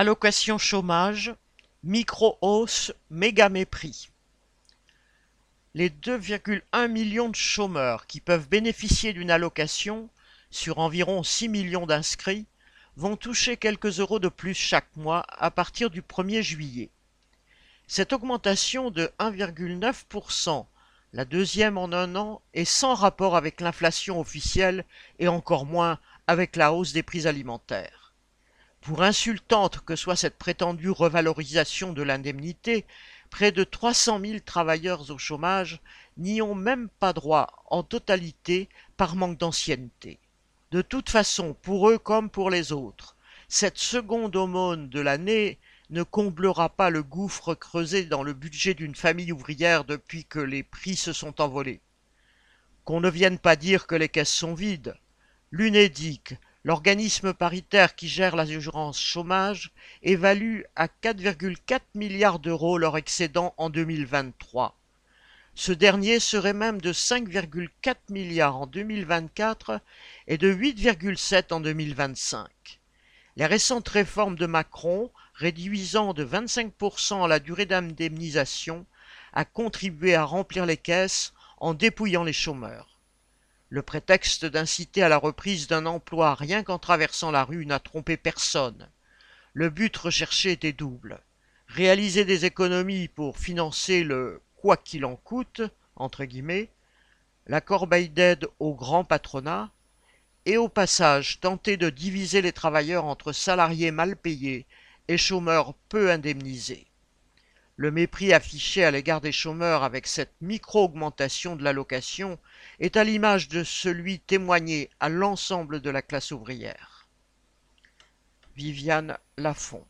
Allocation chômage, micro-hausse, méga-mépris. Les 2,1 millions de chômeurs qui peuvent bénéficier d'une allocation, sur environ 6 millions d'inscrits, vont toucher quelques euros de plus chaque mois à partir du 1er juillet. Cette augmentation de 1,9%, la deuxième en un an, est sans rapport avec l'inflation officielle et encore moins avec la hausse des prix alimentaires. Pour insultante que soit cette prétendue revalorisation de l'indemnité, près de 300 000 travailleurs au chômage n'y ont même pas droit en totalité par manque d'ancienneté. De toute façon, pour eux comme pour les autres, cette seconde aumône de l'année ne comblera pas le gouffre creusé dans le budget d'une famille ouvrière depuis que les prix se sont envolés. Qu'on ne vienne pas dire que les caisses sont vides. L'UNEDIC, L'organisme paritaire qui gère l'assurance chômage évalue à 4,4 milliards d'euros leur excédent en 2023. Ce dernier serait même de 5,4 milliards en 2024 et de 8,7 en 2025. Les récentes réformes de Macron, réduisant de 25% la durée d'indemnisation, a contribué à remplir les caisses en dépouillant les chômeurs. Le prétexte d'inciter à la reprise d'un emploi rien qu'en traversant la rue n'a trompé personne. Le but recherché était double. Réaliser des économies pour financer le quoi qu'il en coûte, entre guillemets, la corbeille d'aide au grand patronat, et au passage tenter de diviser les travailleurs entre salariés mal payés et chômeurs peu indemnisés. Le mépris affiché à l'égard des chômeurs avec cette micro-augmentation de l'allocation est à l'image de celui témoigné à l'ensemble de la classe ouvrière. Viviane Lafont